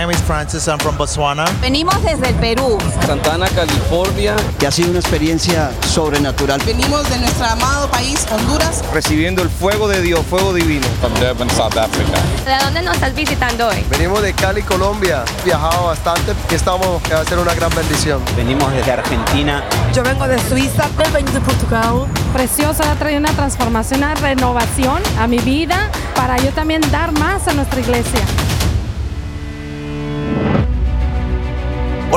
Name is Francis, I'm from Botswana. Venimos desde el Perú. Santana, California. Que ha sido una experiencia sobrenatural. Venimos de nuestro amado país, Honduras. Recibiendo el fuego de Dios, fuego divino. From Durban, South Africa. ¿De dónde nos estás visitando hoy? Venimos de Cali, Colombia. Viajado bastante y estamos a hacer una gran bendición. Venimos desde Argentina. Yo vengo de Suiza. Yo vengo de Portugal. Precioso, ha traído una transformación, una renovación a mi vida para yo también dar más a nuestra iglesia.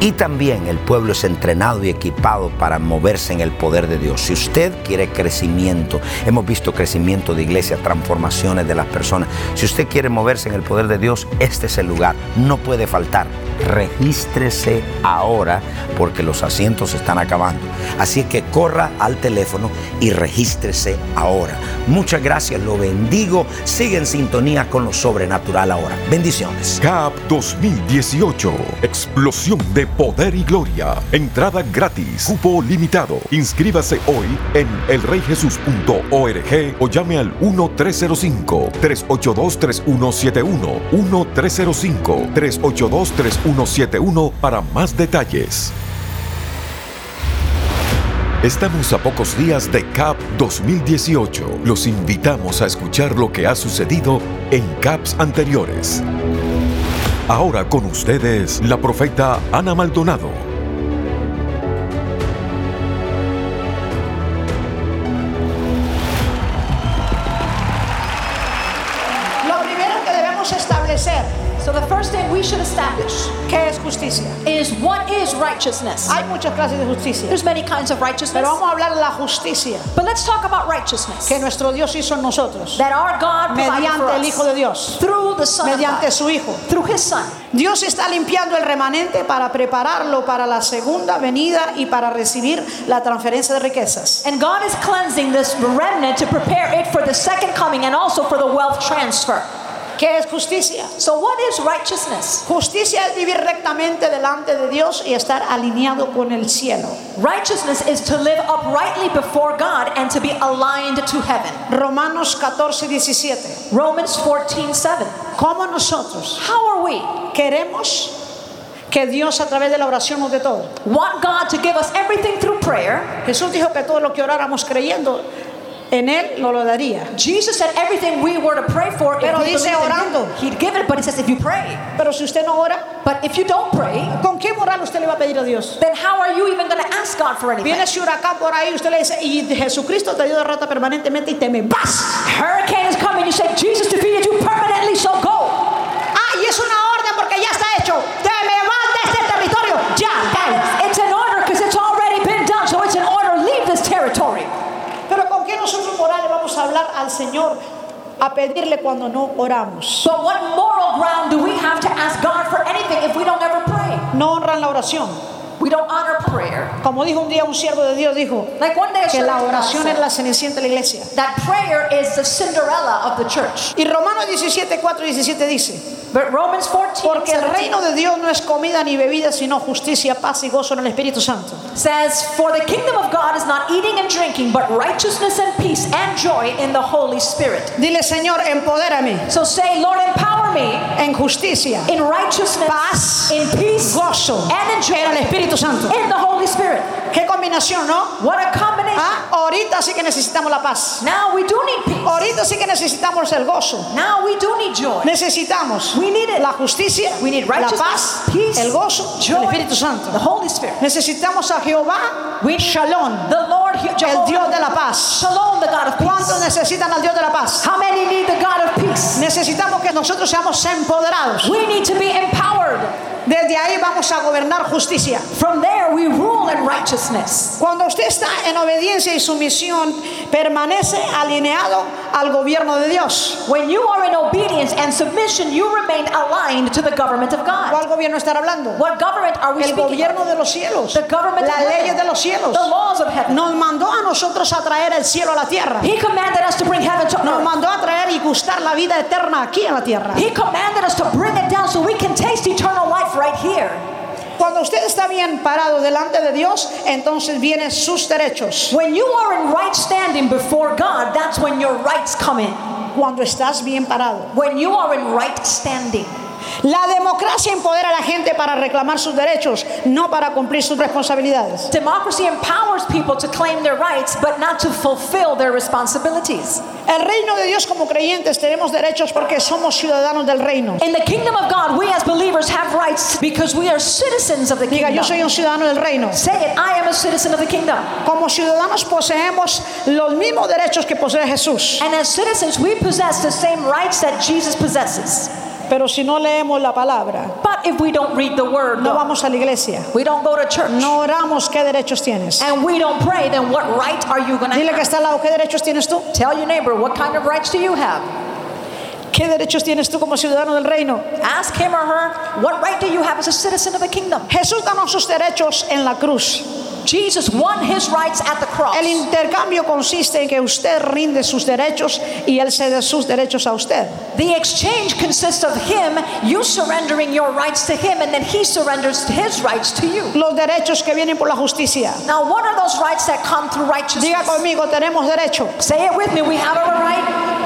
y también el pueblo es entrenado y equipado para moverse en el poder de Dios. Si usted quiere crecimiento, hemos visto crecimiento de iglesia, transformaciones de las personas. Si usted quiere moverse en el poder de Dios, este es el lugar. No puede faltar. Regístrese ahora porque los asientos están acabando. Así que corra al teléfono y regístrese ahora. Muchas gracias, lo bendigo. Sigue en sintonía con lo sobrenatural ahora. Bendiciones. CAP 2018. Explosión de poder y gloria. Entrada gratis. Cupo limitado. Inscríbase hoy en elreyjesus.org o llame al 1-305-382-3171. 1-305-382-3171 para más detalles. Estamos a pocos días de CAP 2018. Los invitamos a escuchar lo que ha sucedido en CAPs anteriores. Ahora con ustedes, la profeta Ana Maldonado. Justicia? is what is righteousness. Hay muchas clases de justicia. There's many kinds of righteousness. Pero vamos a hablar de la justicia But let's talk about righteousness. que nuestro Dios hizo en nosotros That our God for mediante el Hijo de Dios, through the Son of mediante God, su Hijo. through His Son. Dios está limpiando el remanente para prepararlo para la segunda venida y para recibir la transferencia de riquezas. And God is cleansing this remnant to prepare it for the second coming and also for the wealth transfer. ¿Qué es justicia? So what is righteousness? Justicia es vivir rectamente delante de Dios y estar alineado con el cielo. Righteousness is to live uprightly before God and to be aligned to heaven. Romanos 14, 17. Romans 14:7. ¿Cómo nosotros How are we? queremos que Dios a través de la oración nos dé todo? Want God to give us everything through prayer. Jesús dijo que todo lo que oráramos creyendo en Él nos lo daría. Jesus said everything we were to pray for, Pero if dice orando. Him, He'd give it. But He says if you pray. Pero si usted no ora, But if you don't pray, ¿con qué moral usted le va a pedir a Dios? then how are you even going to ask God for anything? Viene ese huracán por ahí, usted le dice, y Jesucristo te dio derrota permanentemente y te me vas. Hurricane is coming. You say Jesus defeated you permanently, so go. Ah, y es una orden porque ya está hecho. Te me vas de este territorio. Ya. And it's, it's an order because it's already been done. So it's an order. Leave this territory. Pero ¿con qué nosotros morales vamos a hablar al Señor a pedirle cuando no oramos? But what moral ground do we have to ask God for anything if we don't ever pray? No honran la oración. We don't honor prayer. Como dijo un día un siervo de Dios, dijo Like one day que la oración es la cenicienta de la iglesia. that prayer is the Cinderella of the church. Y Romanos 17, 4 y 17 dice, But Romans 14 porque el 17 reino de Dios no es comida ni bebida, sino justicia, paz y gozo en el Espíritu Santo. says, For the kingdom of not eating and drinking, but righteousness and peace and joy in the Holy Spirit. Dile, Señor, empodérame So say, Lord, empower me en justicia, in righteousness, Paz, in peace, gozo and in joy en el Espíritu Santo. in the Holy Spirit. Qué combinación, ¿no? What a combination. Ah, ahorita sí que necesitamos la paz. Now we do need peace. Ahorita sí que necesitamos el gozo. Now we do need joy. Necesitamos We need it. la justicia, We need la paz, peace, el gozo, joy, el Espíritu Santo. the Holy Spirit. Necesitamos a Jehová, We Shalom, the Lord, el Dios de la paz. Shalom, the God of ¿Cuántos peace. necesitan al Dios de la paz? How many need the God of peace? Necesitamos que nosotros seamos empoderados We need to be empowered de De ahí vamos a gobernar justicia. From there, we rule righteousness. Cuando usted está en obediencia y sumisión, permanece alineado al gobierno de Dios. When you are in obedience and submission, you remain aligned to the government of God. ¿Cuál gobierno está hablando? What government are we El speaking gobierno of? de los cielos. The government Las leyes de los cielos. The laws of heaven. Nos mandó a nosotros a traer el cielo a la tierra. He commanded us to bring heaven to Nos earth. mandó a traer y gustar la vida eterna aquí en la tierra. He commanded us to bring it down so we can taste eternal life right here. Cuando usted está bien parado delante de Dios, entonces vienen sus derechos. When you are in right standing before God, that's when your rights come in. Cuando estás bien parado. When you are in right standing. La democracia empodera a la gente para reclamar sus derechos, no para cumplir sus responsabilidades. Democracy empowers people to claim their rights, but not to fulfill their responsibilities. El reino de Dios como creyentes tenemos derechos porque somos ciudadanos del reino. In the kingdom of God, we as believers have rights because we are citizens of the Diga, yo soy kingdom. un ciudadano del reino. Say it, I am a citizen of the kingdom. Como ciudadanos poseemos los mismos derechos que posee Jesús. And as citizens, we possess the same rights that Jesus possesses. Pero si no leemos la palabra, But if we don't read the word, no vamos a la iglesia, we don't go to church, no oramos, ¿qué derechos tienes? and we don't pray, then what right are you going to Dile que está al lado, ¿qué derechos tienes tú? Tell your neighbor, what kind of rights do you have? ¿Qué derechos tienes tú como ciudadano del reino? Ask him or her, what right do you have as a citizen of the kingdom? Jesús ganó sus derechos en la cruz. Jesus won his rights at the cross. El intercambio consiste en que usted rinde sus derechos y él cede sus derechos a usted. The exchange consists of him, you surrendering your rights to him, and then he surrenders his rights to you. Los derechos que vienen por la justicia. Now, what are those rights that come through righteousness? Diga conmigo, tenemos derecho. Say it with me. We have a right.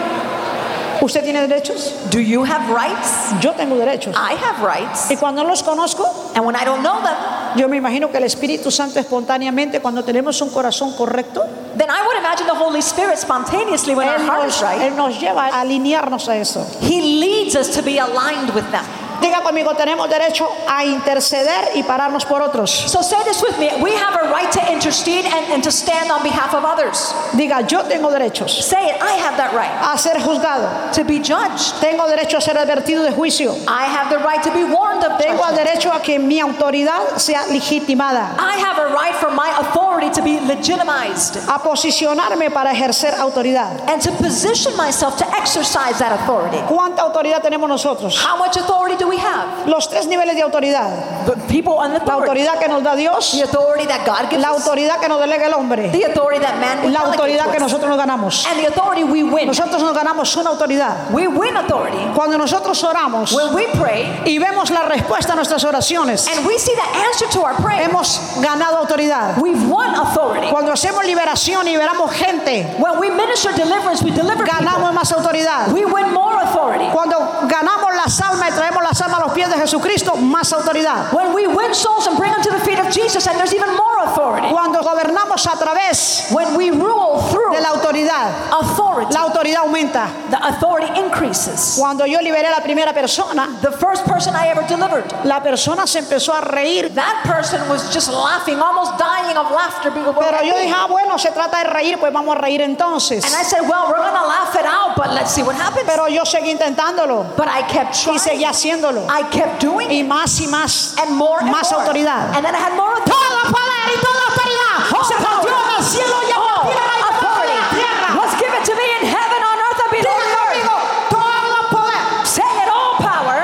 ¿Usted tiene derechos? Do you have rights? Yo tengo derechos. I have rights. Y cuando no los conozco, And when I don't know them, yo me imagino que el Espíritu Santo espontáneamente, cuando tenemos un corazón correcto, then I would imagine the Holy Spirit spontaneously, when our heart nos, is right, Él nos lleva a alinearnos a eso. He leads us to be aligned with them. Diga conmigo, tenemos derecho a interceder y pararnos por otros. So say this with me. We have a right to intercede and, and to stand on behalf of others. Diga, yo tengo derechos Say it. I have that right. a ser juzgado. To be judged. Tengo derecho a ser advertido de juicio. I have the right to be warned of Tengo el judgment. derecho a que mi autoridad sea legitimada. I have a right for my authority to be legitimized A posicionarme para ejercer autoridad. and to position myself to exercise that authority. ¿Cuánta autoridad tenemos nosotros? How much authority do we have? Los tres niveles de autoridad. The people on the La authority. autoridad que nos da Dios, The authority that God gives la us. autoridad que nos delega el hombre, The authority that man la autoridad to que nosotros nos ganamos. And the authority we win. Nosotros nos ganamos una autoridad. We win authority Cuando nosotros oramos when we pray y vemos la respuesta a nuestras oraciones, and we see the answer to our prayer. hemos ganado autoridad. We've won authority. Cuando hacemos liberación y liberamos gente, When we minister deliverance, we deliver ganamos people. más autoridad. We win more authority. Cuando ganamos las almas y traemos las almas a los pies de Jesucristo, más autoridad. When we win souls and bring them to the feet of Jesus, and there's even more authority. Cuando gobernamos a través When we rule through de la autoridad, authority, la autoridad aumenta. the authority increases. Cuando yo liberé a la primera persona, The first person I ever delivered, la persona se empezó a reír. that person was just laughing, almost dying of laughter. Pero yo dije, ah, bueno, se trata de reír, pues vamos a reír entonces. And I said, well, we're going to laugh it out, but let's see what happens. Pero yo seguí intentándolo But I kept y trying. seguí haciéndolo. I kept doing Y it. más y más, And more and más more. autoridad. And then I had more authority. Todo poder y toda autoridad se partió en el cielo y en la All tierra y debajo de la authority tierra. was given to me in heaven, on earth, and below Diga the conmigo, earth. todo poder, Say it, all power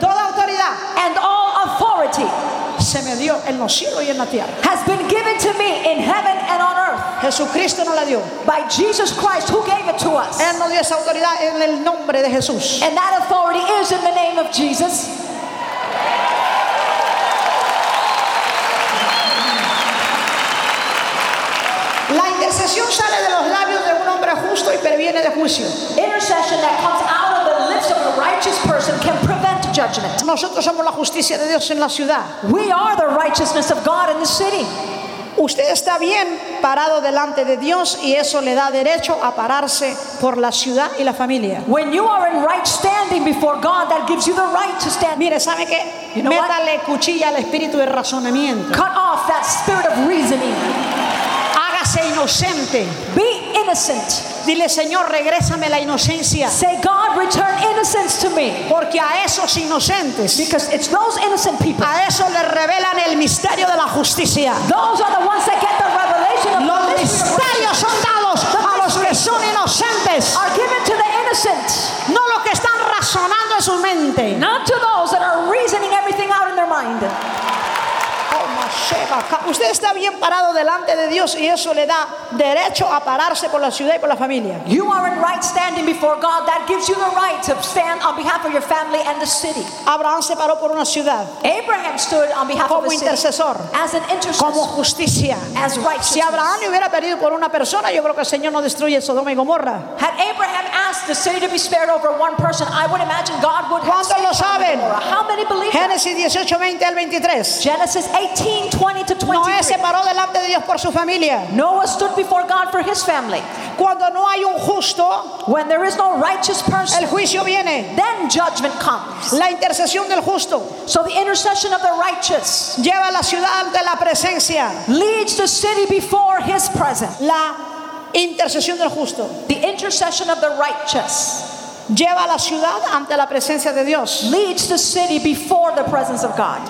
toda autoridad and all authority se me dio en los cielos y en la tierra. has been given to me in heaven and on earth Jesucristo nos la dio. by Jesus Christ, who gave it to us. Él nos dio esa autoridad en el nombre de Jesús. And that authority is in the name of Jesus. La intercesión sale de los labios de un hombre justo y previene de juicio. Intercession that comes out of the lips of a righteous person can prevent judgment. Nosotros somos la justicia de Dios en la ciudad. We are the righteousness of God in the city. Usted está bien parado delante de Dios y eso le da derecho a pararse por la ciudad y la familia. When you are in right standing before God, that gives you the right to stand. Mire, ¿sabe qué? You know what? Métale cuchilla al espíritu de razonamiento. Cut off that spirit of reasoning. Hágase inocente. Be innocent. Dile, Señor, regrésame la inocencia. Say, God, return innocence to me. Porque a esos inocentes, Because it's those innocent people. a esos les revelan el misterio de la justicia. Those are the ones that get the revelation of Los the misterios son dados a los que son inocentes, are given to the innocent, no los que están razonando en su mente. not to those that are reasoning everything out in their mind. Usted está bien parado delante de Dios y eso le da derecho a pararse por la ciudad y por la familia. You are in right standing before God. That gives you the right to stand on behalf of your family and the city. Abraham se paró por una ciudad Abraham stood on behalf of como city intercesor, as an intercessor, como justicia. as. Si Abraham hubiera pedido por una persona, yo creo que el Señor no destruye Sodoma y Gomorra. Had Abraham asked the city to be spared over one person, I would imagine God would have ¿Cuántos lo saben? How many believe that? Génesis 18, 20 al 23. Genesis 18, 20 to 23. Noé se paró delante de Dios por su familia. Noah stood before God for his family. Cuando no hay un justo, When there is no righteous person, el juicio viene. then judgment comes. La intercesión del justo So the intercession of the righteous lleva la ciudad ante la presencia. leads the city before his presence. La intercesión del justo The intercession of the righteous lleva a la ciudad ante la presencia de Dios. leads the city before the presence of God.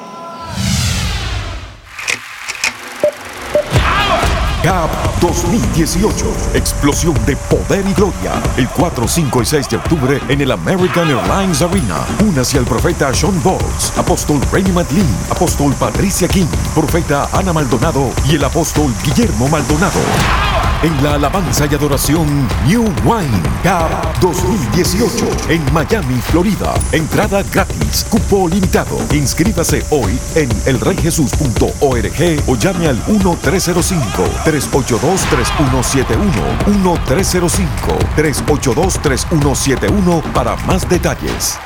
GAP 2018. Explosión de poder y gloria. El 4, 5 y 6 de octubre en el American Airlines Arena. Únase al profeta Sean Bowles, apóstol Rainy McLean, apóstol Patricia King, profeta Ana Maldonado y el apóstol Guillermo Maldonado. En la alabanza y adoración New Wine GAP 2018 en Miami, Florida. Entrada gratis, cupo limitado. Inscríbase hoy en elreyjesus.org o llame al 1-305-382-3171. 1-305-382-3171 para más detalles.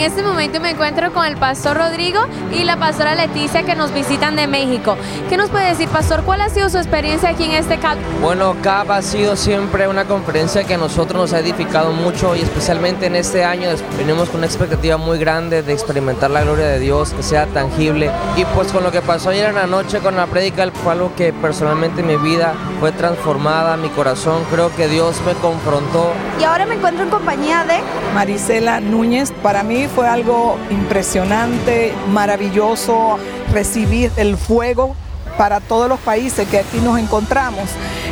En este momento me encuentro con el pastor Rodrigo y la pastora Leticia que nos visitan de México. ¿Qué nos puede decir, pastor? ¿Cuál ha sido su experiencia aquí en este CAP? Bueno, CAP ha sido siempre una conferencia que a nosotros nos ha edificado mucho y especialmente en este año venimos con una expectativa muy grande de experimentar la gloria de Dios, que sea tangible. Y pues con lo que pasó ayer en la noche con la prédica fue algo que personalmente en mi vida fue transformada, mi corazón, creo que Dios me confrontó. Y ahora me encuentro en compañía de Marisela Núñez. Para mí fue algo impresionante, maravilloso recibir el fuego para todos los países que aquí nos encontramos.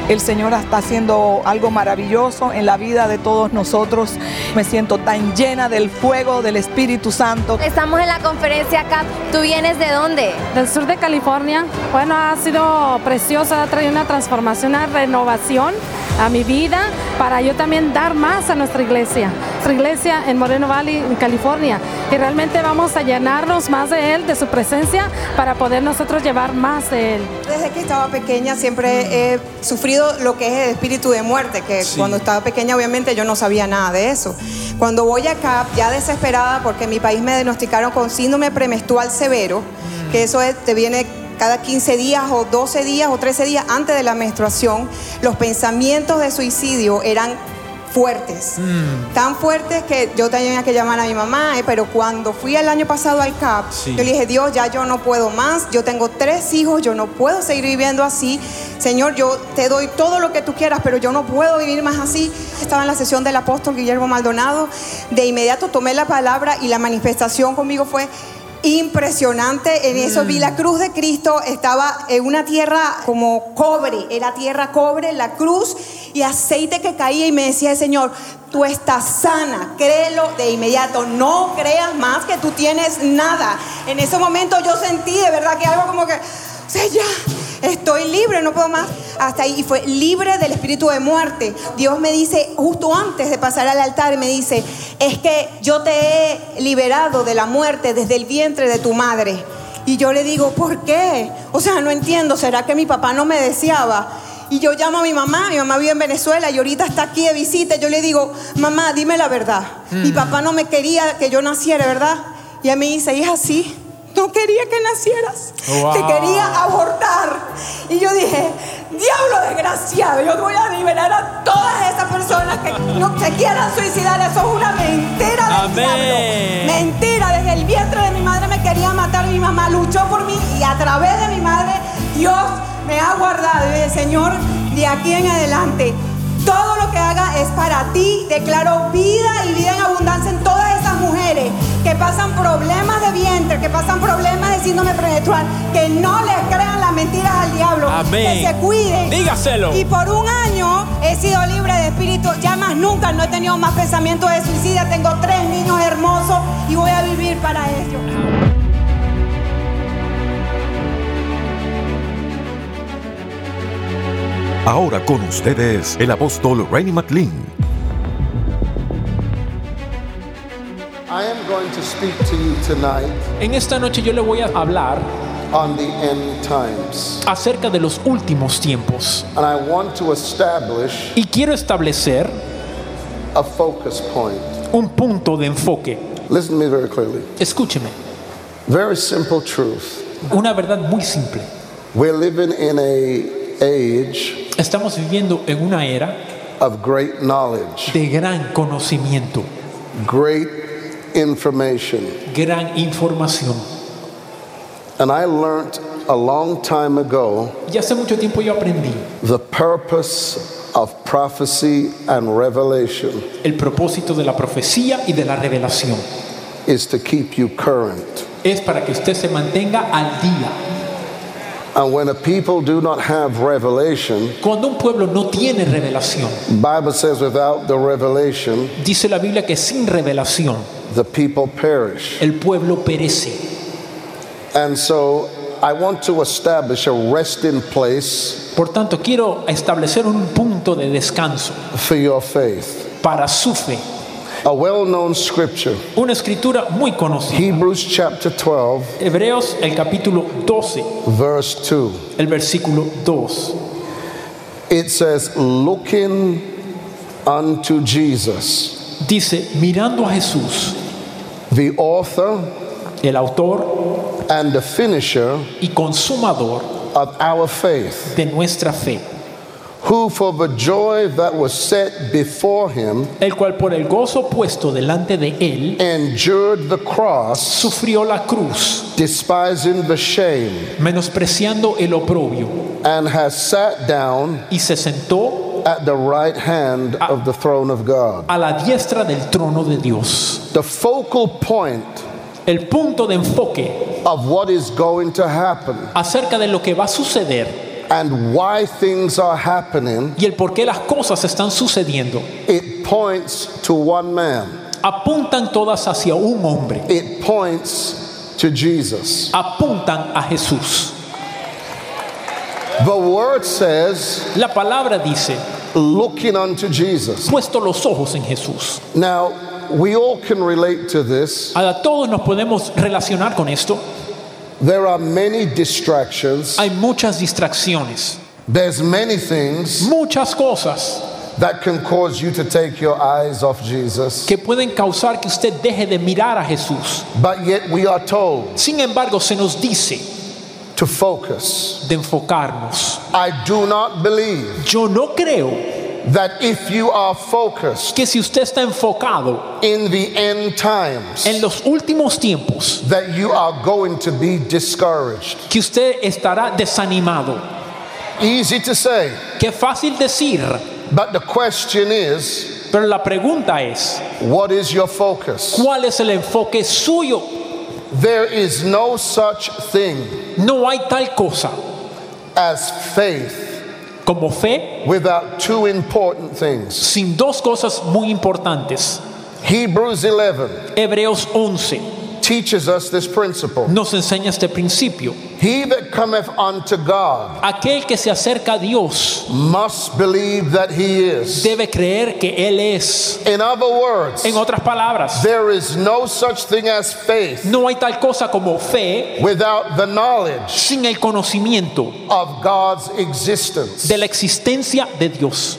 El Señor está haciendo algo maravilloso en la vida de todos nosotros. Me siento tan llena del fuego del Espíritu Santo. Estamos en la conferencia CAP. ¿Tú vienes de dónde? Del sur de California. Bueno, ha sido preciosa, ha traído una transformación, una renovación a mi vida para yo también dar más a nuestra iglesia. Nuestra iglesia en Moreno Valley, en California. Y realmente vamos a llenarnos más de Él, de su presencia, para poder nosotros llevar más de Él. Desde que estaba pequeña siempre he sufrido lo que es el espíritu de muerte, que cuando estaba pequeña obviamente yo no sabía nada de eso. Cuando voy acá, ya desesperada porque en mi país me diagnosticaron con síndrome premenstrual severo, que eso es, te viene cada 15 días o 12 días o 13 días antes de la menstruación, los pensamientos de suicidio eran fuertes, tan fuertes que yo tenía que llamar a mi mamá, eh, pero cuando fui el año pasado al CAP, Sí. yo le dije, Dios, ya yo no puedo más, yo tengo tres hijos, yo no puedo seguir viviendo así, Señor, yo te doy todo lo que tú quieras, pero yo no puedo vivir más así. Estaba en la sesión del apóstol Guillermo Maldonado, de inmediato tomé la palabra y la manifestación conmigo fue impresionante. En eso vi la cruz de Cristo, estaba en una tierra como cobre, era tierra cobre, la cruz y aceite que caía y me decía el Señor, tú estás sana, créelo de inmediato, no creas más que tú tienes nada. En ese momento yo sentí de verdad que algo como que, o ya. Estoy libre, no puedo más. Hasta ahí. Y fue libre del espíritu de muerte. Dios me dice, justo antes de pasar al altar, me dice, es que yo te he liberado de la muerte desde el vientre de tu madre. Y yo le digo, ¿por qué? O sea, no entiendo, ¿será que mi papá no me deseaba? Y yo llamo a mi mamá, mi mamá vive en Venezuela y ahorita está aquí de visita. Yo le digo, mamá, dime la verdad. Mi papá no me quería que yo naciera, ¿verdad? Y ella me dice, y es así. No quería que nacieras. Wow. Te quería abortar. Y yo dije, diablo desgraciado, yo voy a liberar a todas esas personas que no se quieran suicidar. Eso es una mentira del diablo. Mentira, desde el vientre de mi madre me quería matar. Mi mamá luchó por mí y a través de mi madre Dios me ha guardado. Y el Señor, de aquí en adelante, todo lo que haga es para ti. Declaro vida y vida en abundancia en todas esas mujeres que pasan problemas de vientre, que pasan problemas de síndrome premenstrual, que no les crean las mentiras al diablo, Amén. que se cuiden. Dígaselo. Y por un año he sido libre de espíritu, ya más nunca no he tenido más pensamientos de suicidio. Tengo tres niños hermosos y voy a vivir para ellos. Ahora con ustedes el apóstol Rainy McLean. I am going to speak to you tonight En esta noche yo le voy a hablar on the end times. acerca de los últimos tiempos And I want to establish y quiero establecer a focus point. un punto de enfoque. Listen to me very clearly. Escúcheme, Very simple truth. una verdad muy simple. We're living in a age Estamos viviendo en una era of great knowledge, de gran conocimiento, great information. gran información. And I learned a long time ago Y hace mucho tiempo yo aprendí the purpose of prophecy and revelation el propósito de la profecía y de la revelación. is to keep you current. Es para que usted se mantenga al día. And when a people do not have revelation, Cuando un pueblo no tiene revelación, Bible says without the revelation, dice la Biblia que sin revelación the people perish. el pueblo perece. And so I want to establish a resting place Por tanto, quiero establecer un punto de descanso for your faith. para su fe. A well known scripture, Una escritura muy conocida. Hebrews chapter 12, Hebreos el capítulo 12, verse 2. el versículo 2. It says, Looking unto Jesus, Dice, mirando a Jesús, the author el autor and the finisher y consumador of our faith, de nuestra fe, who for the joy that was set before him el cual por el gozo puesto delante de él endured the cross, sufrió la cruz, despising the shame, menospreciando el oprobio, and has sat down y se sentó at the right hand of the throne of God. a la diestra del trono de Dios. The focal point El punto de enfoque of what is going to happen acerca de lo que va a suceder and why things are happening, y el por qué las cosas están sucediendo it points to one man. apuntan todas hacia un hombre, It points to Jesus. apuntan a Jesús. The word says, La palabra dice, looking unto Jesus. puesto los ojos en Jesús. Now, we all can relate to this. A todos nos podemos relacionar con esto. There are many distractions. Hay muchas distracciones, There's many things muchas cosas that can cause you to take your eyes off Jesus. que pueden causar que usted deje de mirar a Jesús. But yet we are told Sin embargo, se nos dice to focus. de enfocarnos. I do not believe Yo no creo that if you are focused que si usted está enfocado in the end times, en los últimos tiempos, that you are going to be discouraged. que usted estará desanimado. Easy to say, Qué fácil decir, but the question is, pero la pregunta es, what is your focus? ¿cuál es el enfoque suyo? There is no such thing No hay tal cosa as faith como fe without two important things. sin dos cosas muy importantes. Hebrews 11 Hebreos 11 teaches us this principle. nos enseña este principio. He that cometh unto God Aquel que se acerca a Dios must believe that he is. debe creer que Él es. In other words, En otras palabras, there is no such thing as faith no hay tal cosa como fe without the knowledge sin el conocimiento of God's existence. de la existencia de Dios.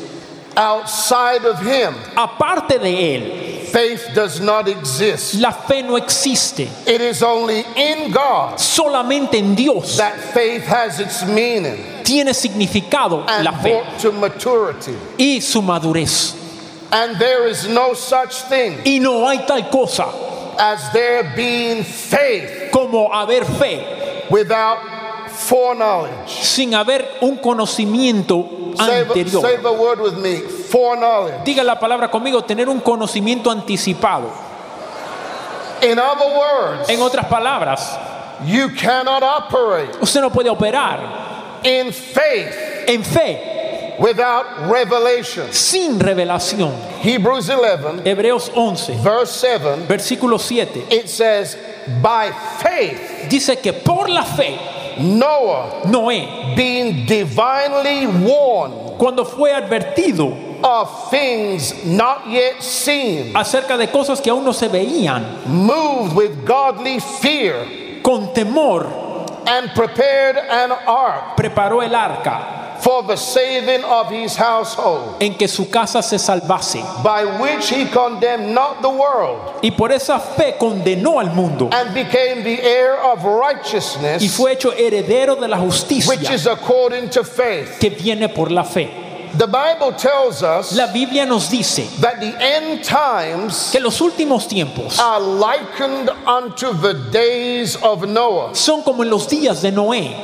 Outside of him, Aparte de Él, faith does not exist. la fe no existe. It is only in God Solamente en Dios that faith has its meaning tiene significado and la fe to maturity. y su madurez. And there is no such thing Y no hay tal cosa as there being faith como haber fe without. Sin haber un conocimiento Say, anterior. say the word with me foreknowledge. Diga la palabra conmigo, tener un conocimiento anticipado. In other words, En otras palabras, you cannot operate usted no puede operar in faith en fe without revelation. sin revelación. Hebrews 11, Hebreos 11, verse 7, versículo 7, it says, By faith, dice que por la fe, Noah, Noé, being divinely warned cuando fue advertido of things not yet seen, acerca de cosas que aún no se veían, moved with godly fear, con temor and prepared an ark. preparó el arca for the saving of his household, en que su casa se salvase. by which he condemned not the world, Y por esa fe condenó al mundo and became the heir of y righteousness, fue hecho heredero de la which justicia is according to faith. que viene por la fe. The Bible tells us La Biblia nos dice that the end times que los últimos tiempos are likened unto the days of Noah. son como en los días de Noé.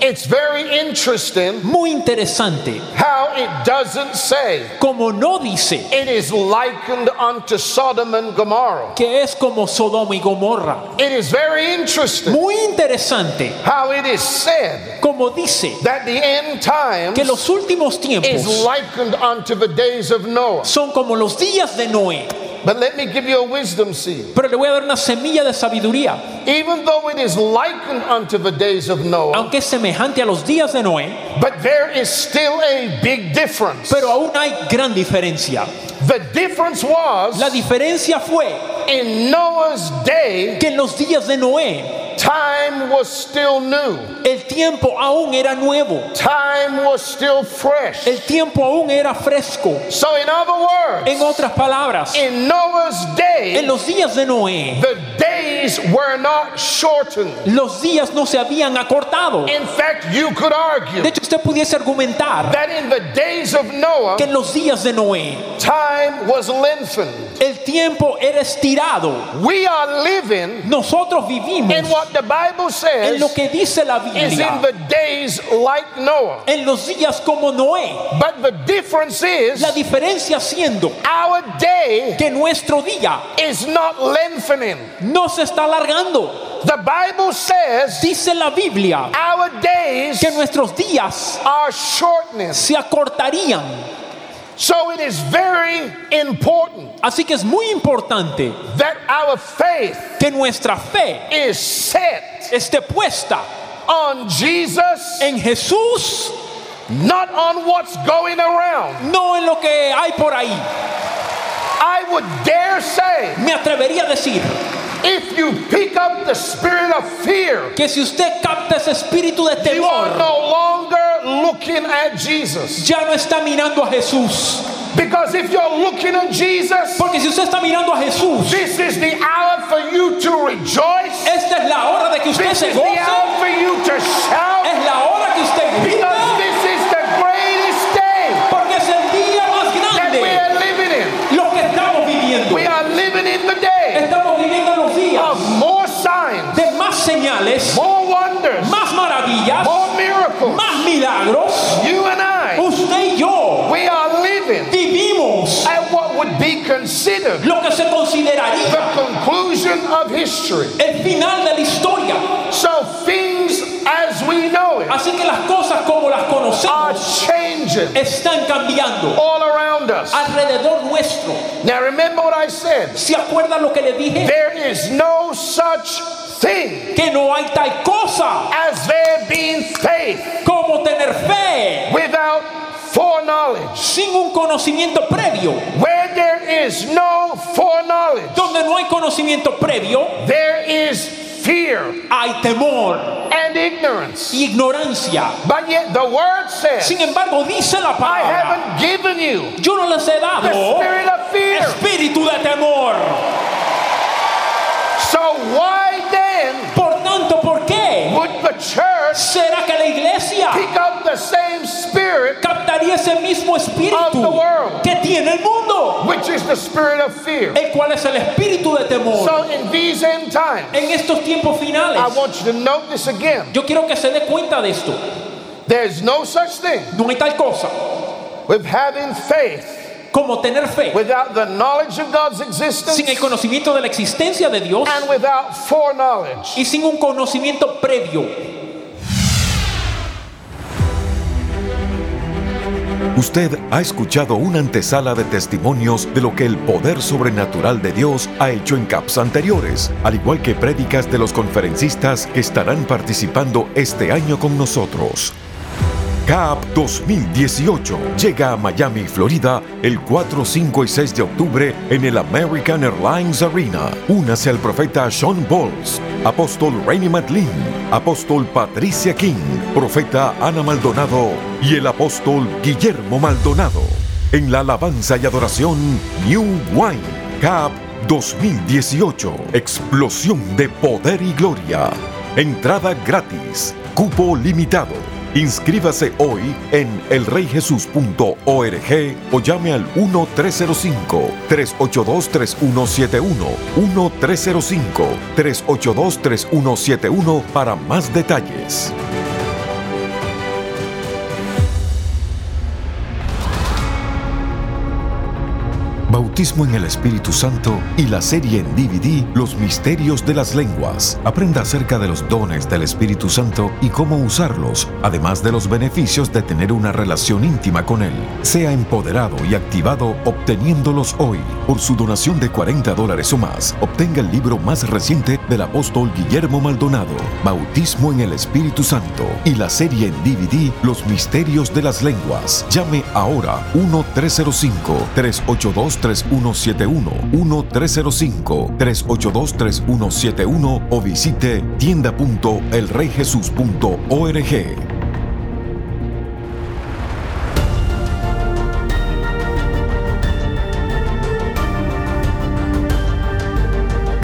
It's very interesting Muy interesante. how it doesn't say Como no dice it is likened unto Sodom and Gomorrah. que es como Sodoma y Gomorra. It is very interesting Muy interesante. how it is said Como dice that the end times que los últimos is tiempos likened unto the days of Noah. son como los días de Noé. But let me give you a wisdom seed. Pero le voy a dar una semilla de sabiduría. Even though it is likened unto the days of Noah, Aunque es semejante a los días de Noé, but there is still a big difference. pero aún hay gran diferencia. The difference was La diferencia fue in Noah's day, que en los días de Noé time was still new, el tiempo aún era nuevo, time was still fresh. el tiempo aún era fresco. So, in other En words, otras palabras, in Noah's en day, los días de Noé, the days were not shortened. los días no se habían acortado. In fact, you could argue De hecho, usted pudiese argumentar that in the days of Noah, que en los días de Noé time was lengthened. el tiempo era estirado. We are living Nosotros vivimos in what the Bible en lo says que dice la is in Biblia, the days like Noah. en los días como Noé. But the difference is La diferencia siendo our day que nuestro día is not lengthening. no se está alargando. The Bible says Dice la Biblia our days que nuestros días are shortening. se acortarían. So it is very important Así que es muy importante that our faith que nuestra fe is set esté puesta on Jesus, en Jesús, not on what's going around. no en lo que hay por ahí. I would dare say Me atrevería a decir if you pick up the spirit of fear, que si usted capta ese espíritu de you are temor, no longer looking at Jesus. ya no está mirando a Jesús. Because if you're looking at Jesus, Porque si usted está mirando a Jesús, this is the hour for you to rejoice. esta es la hora de que usted This se is the hour for you to shout. es la hora que usted Because grita, this is the greatest day porque es el día más that we grande are living in. lo que estamos viviendo. We are living in the day Estamos viviendo los días of more signs, de más señales, more wonders, más maravillas, more miracles. más milagros. You and I, Usted y yo we are living vivimos at what would be considered lo que se consideraría the conclusion of history. el final de la historia. So things as we know it Así que las cosas como las are changing están cambiando all around us. alrededor nuestro. Now remember what I said. ¿Se acuerdan lo que le dije? There is no such thing Que no hay tal cosa as there being faith como tener fe without foreknowledge. sin un conocimiento previo. Where there is no foreknowledge, Donde no hay conocimiento previo, there is fear hay temor and ignorance. y ignorancia. But yet the word says, Sin embargo, dice la I palabra, haven't given you yo no les he the dado spirit of fear. espíritu de temor. So why church ¿Será que la iglesia pick up the same spirit traería ese mismo espíritu que tiene el mundo, which is the spirit of fear. el cual es el espíritu de temor. So in these end times, En estos tiempos finales, I want you to note this again. yo quiero que se dé cuenta de esto. There's no such thing No hay tal cosa with having faith como tener fe without the knowledge of God's existence sin el conocimiento de la existencia de Dios and without foreknowledge. y sin un conocimiento previo. Usted ha escuchado una antesala de testimonios de lo que el poder sobrenatural de Dios ha hecho en CAPS anteriores, al igual que prédicas de los conferencistas que estarán participando este año con nosotros. CAP 2018 llega a Miami, Florida, el 4, 5 y 6 de octubre en el American Airlines Arena. Únase al profeta Sean Bowles, apóstol Rainy Matlin, apóstol Patricia King, profeta Ana Maldonado y el apóstol Guillermo Maldonado. En la alabanza y adoración New Wine CAP 2018. Explosión de poder y gloria. Entrada gratis. Cupo limitado. Inscríbase hoy en elreyjesus.org o llame al 1-305-382-3171. 1-305-382-3171 para más detalles. Bautismo en el Espíritu Santo y la serie en DVD Los Misterios de las Lenguas. Aprenda acerca de los dones del Espíritu Santo y cómo usarlos, además de los beneficios de tener una relación íntima con Él. Sea empoderado y activado obteniéndolos hoy. Por su donación de 40 dólares o más, obtenga el libro más reciente del apóstol Guillermo Maldonado, Bautismo en el Espíritu Santo y la serie en DVD Los Misterios de las Lenguas. Llame ahora 1-305-382-3171, 1-305-382-3171 o visite tienda.elreyjesus.org.